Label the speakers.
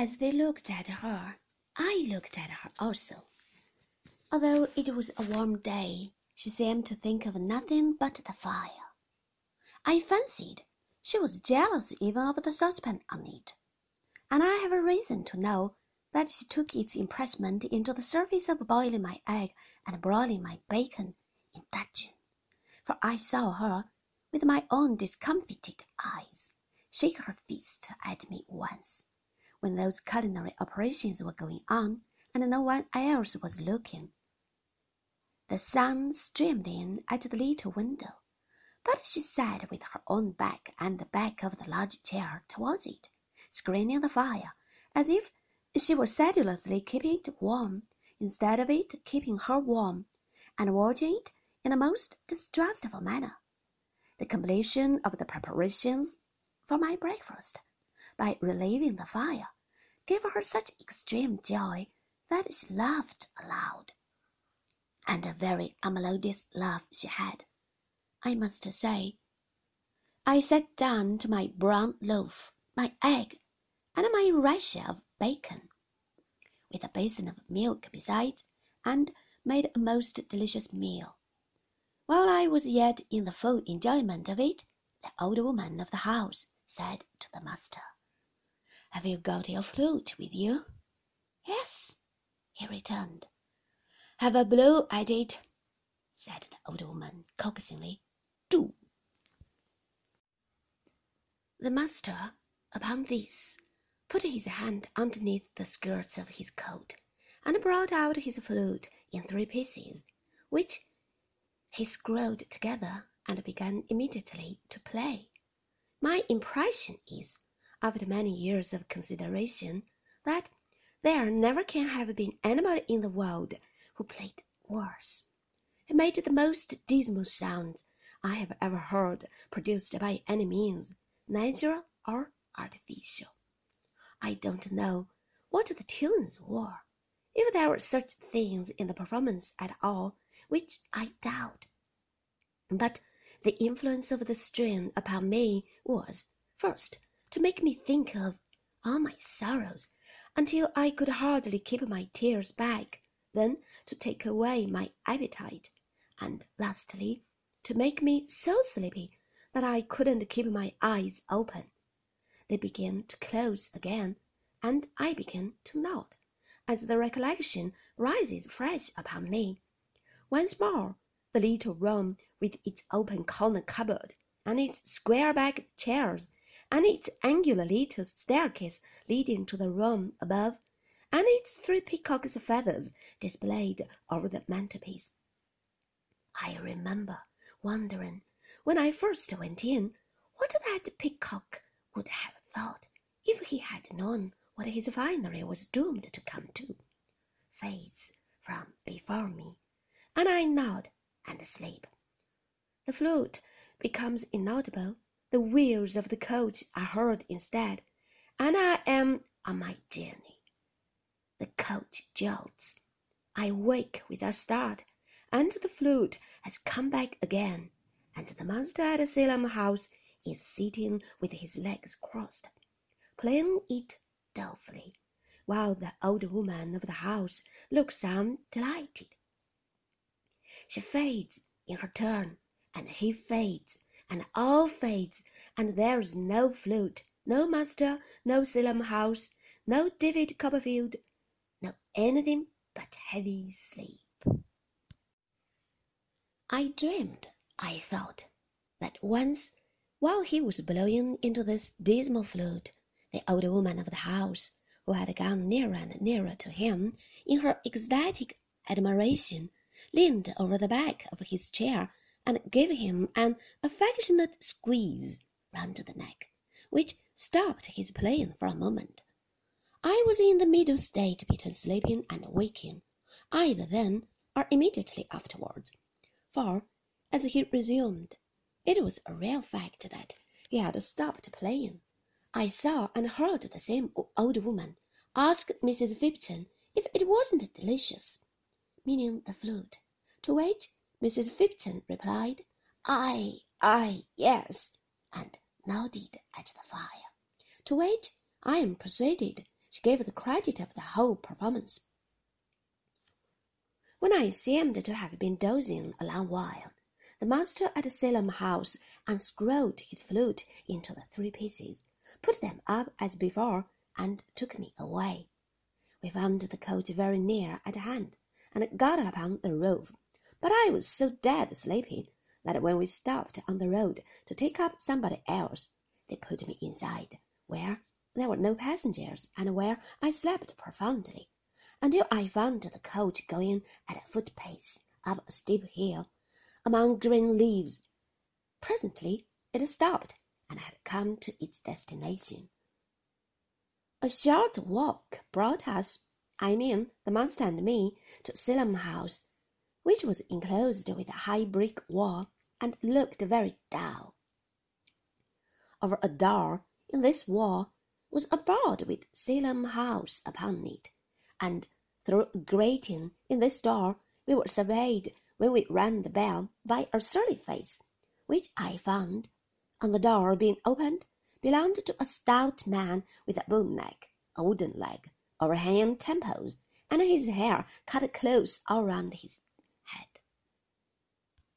Speaker 1: As they looked at her, I looked at her also. Although it was a warm day, she seemed to think of nothing but the fire. I fancied she was jealous even of the saucepan on it, and I have a reason to know that she took its impressment into the service of boiling my egg and broiling my bacon in dudgeon, for I saw her, with my own discomfited eyes, shake her fist at me once, when those culinary operations were going on and no one else was looking. The sun streamed in at the little window, but she sat with her own back and the back of the large chair towards it, screening the fire, as if she were sedulously keeping it warm instead of it keeping her warm, and watching it in a most distrustful manner. The completion of the preparations for my breakfast, by relieving the fire, gave her such extreme joy that she laughed aloud. And a very unmelodious laugh she had, I must say. I sat down to my brown loaf, my egg, and my rasher of bacon, with a basin of milk besides, and made a most delicious meal. While I was yet in the full enjoyment of it, the old woman of the house said to the master, Have you got your flute with you? Yes, he returned. Have a blow at it, said the old woman coaxingly. Do. The master, upon this, put his hand underneath the skirts of his coat, and brought out his flute in three pieces, which he screwed together and began immediately to play. My impression is, after many years of consideration, that there never can have been anybody in the world who played worse. It made the most dismal sound I have ever heard produced by any means, natural or artificial. I don't know what the tunes were, if there were such things in the performance at all, which I doubt. But the influence of the strain upon me was, first, to make me think of all my sorrows until I could hardly keep my tears back, then to take away my appetite, and lastly, to make me so sleepy that I couldn't keep my eyes open. They began to close again, and I began to nod, as the recollection rises fresh upon me. Once more, the little room with its open corner cupboard, and its square backed chairs, and its angular little staircase leading to the room above, and its three peacock's feathers displayed over the mantelpiece. I remember wondering, when I first went in, what that peacock would have thought if he had known what his finery was doomed to come to. Fades from before me, and I nod and sleep. The flute becomes inaudible, the wheels of the coach are heard instead, and I am on my journey. The coach jolts. I wake with a start, and the flute has come back again, and the master at Salem House is sitting with his legs crossed, playing it dolefully, while the old woman of the house looks on delighted. She fades in her turn, and he fades, and all fades, and there is no flute, no master, no Salem House, no David Copperfield, no anything but heavy sleep. I dreamed, I thought, that once, while he was blowing into this dismal flute, the old woman of the house, who had gone nearer and nearer to him in her ecstatic admiration, leaned over the back of his chair and gave him an affectionate squeeze round the neck, which stopped his playing for a moment. I was in the middle state between sleeping and waking, either then or immediately afterwards for, as he resumed, it was a real fact that he had stopped playing. I saw and heard the same old woman ask Mrs. Fibbitson if it wasn't delicious, meaning the flute, to which Mrs. Fibbitson replied, "Aye, aye, yes," and nodded at the fire, to which I am persuaded she gave the credit of the whole performance. When I seemed to have been dozing a long while, the master at Salem House unscrewed his flute into the three pieces, put them up as before, and took me away. We found the coach very near at hand, and got upon the roof, but I was so dead sleepy that when we stopped on the road to take up somebody else, they put me inside, where there were no passengers, and where I slept profoundly until I found the coach going at a foot pace up a steep hill among green leaves. Presently it stopped and had come to its destination. A short walk brought us, I mean the master and me, to Salem House, which was enclosed with a high brick wall and looked very dull. Over a door in this wall was a board with Salem House upon it and through a grating in this door we were surveyed when we rang the bell by a surly face, which I found, on the door being opened, belonged to a stout man with a bull neck, a wooden leg, overhanging temples, and his hair cut close all round his